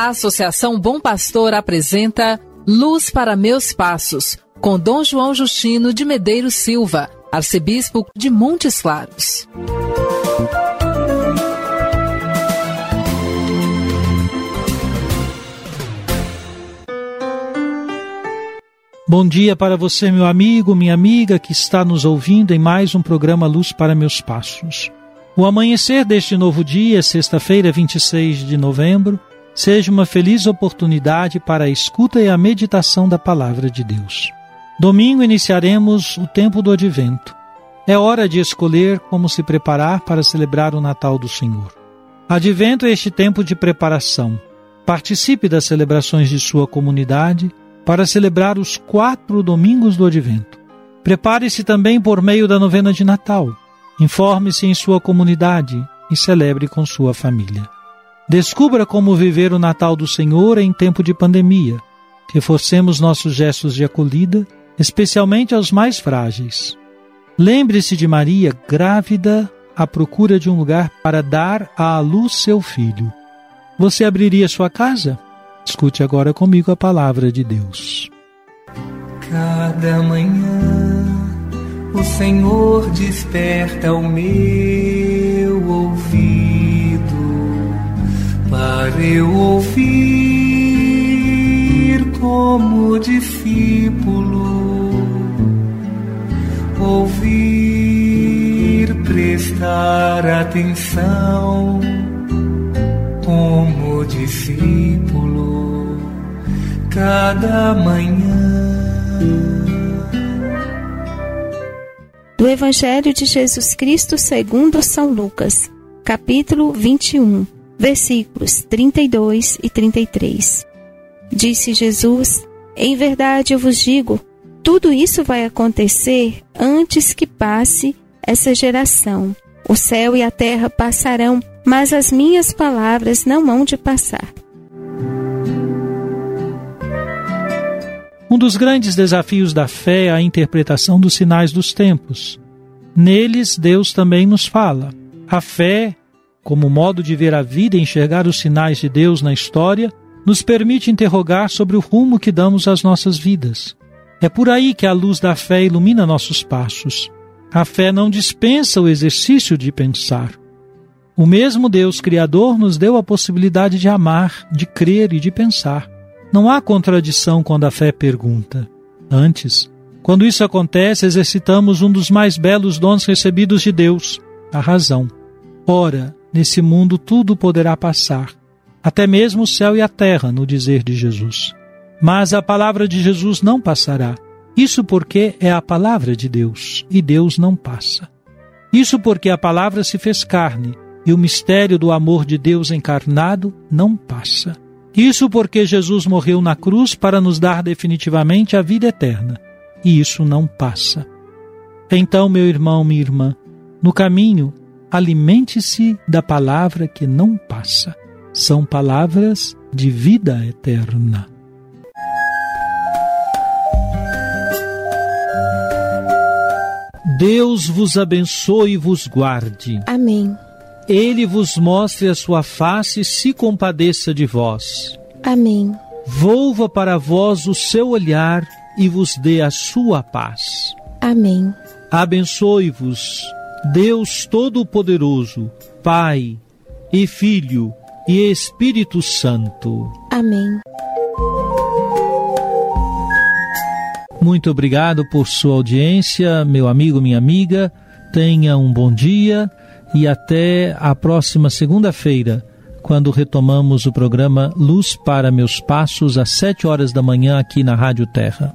A Associação Bom Pastor apresenta Luz para Meus Passos, com Dom João Justino de Medeiros Silva, arcebispo de Montes Claros. Bom dia para você, meu amigo, minha amiga que está nos ouvindo em mais um programa Luz para Meus Passos. O amanhecer deste novo dia, sexta-feira, 26 de novembro, seja uma feliz oportunidade para a escuta e a meditação da palavra de Deus. Domingo iniciaremos o tempo do advento. É hora de escolher como se preparar para celebrar o Natal do Senhor. Advento é este tempo de preparação. Participe das celebrações de sua comunidade para celebrar os quatro domingos do advento. Prepare-se também por meio da novena de Natal. Informe-se em sua comunidade e celebre com sua família. Descubra como viver o Natal do Senhor em tempo de pandemia. Reforcemos nossos gestos de acolhida, especialmente aos mais frágeis. Lembre-se de Maria, grávida, à procura de um lugar para dar à luz seu filho. Você abriria sua casa? Escute agora comigo a palavra de Deus. Cada manhã o Senhor desperta o meu ouvido para eu ouvir como discípulo, ouvir, prestar atenção como discípulo cada manhã. Do Evangelho de Jesus Cristo segundo São Lucas, capítulo 21, versículos 32 e 33. Disse Jesus: Em verdade eu vos digo, tudo isso vai acontecer antes que passe essa geração. O céu e a terra passarão, mas as minhas palavras não hão de passar. Um dos grandes desafios da fé é a interpretação dos sinais dos tempos. Neles, Deus também nos fala. A fé, como modo de ver a vida e enxergar os sinais de Deus na história, nos permite interrogar sobre o rumo que damos às nossas vidas. É por aí que a luz da fé ilumina nossos passos. A fé não dispensa o exercício de pensar. O mesmo Deus Criador nos deu a possibilidade de amar, de crer e de pensar. Não há contradição quando a fé pergunta. Antes, quando isso acontece, exercitamos um dos mais belos dons recebidos de Deus, a razão. Ora, nesse mundo tudo poderá passar, até mesmo o céu e a terra, no dizer de Jesus. Mas a palavra de Jesus não passará. Isso porque é a palavra de Deus e Deus não passa. Isso porque a palavra se fez carne e o mistério do amor de Deus encarnado não passa. Isso porque Jesus morreu na cruz para nos dar definitivamente a vida eterna, e isso não passa. Então, meu irmão, minha irmã, no caminho, alimente-se da palavra que não passa. São palavras de vida eterna. Deus vos abençoe e vos guarde. Amém. Ele vos mostre a sua face e se compadeça de vós. Amém. Volva para vós o seu olhar e vos dê a sua paz. Amém. Abençoe-vos, Deus Todo-Poderoso, Pai e Filho e Espírito Santo. Amém. Muito obrigado por sua audiência, meu amigo, minha amiga. Tenha um bom dia e até a próxima segunda-feira, quando retomamos o programa Luz para Meus Passos, às sete horas da manhã, aqui na Rádio Terra.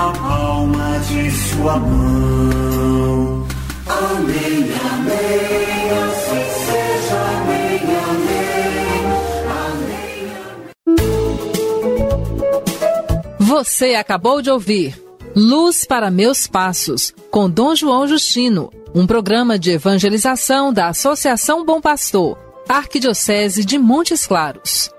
na palma de sua mão. Amém, amém, assim amém, amém, amém. Você acabou de ouvir Luz para Meus Passos, com Dom João Justino, um programa de evangelização da Associação Bom Pastor, Arquidiocese de Montes Claros.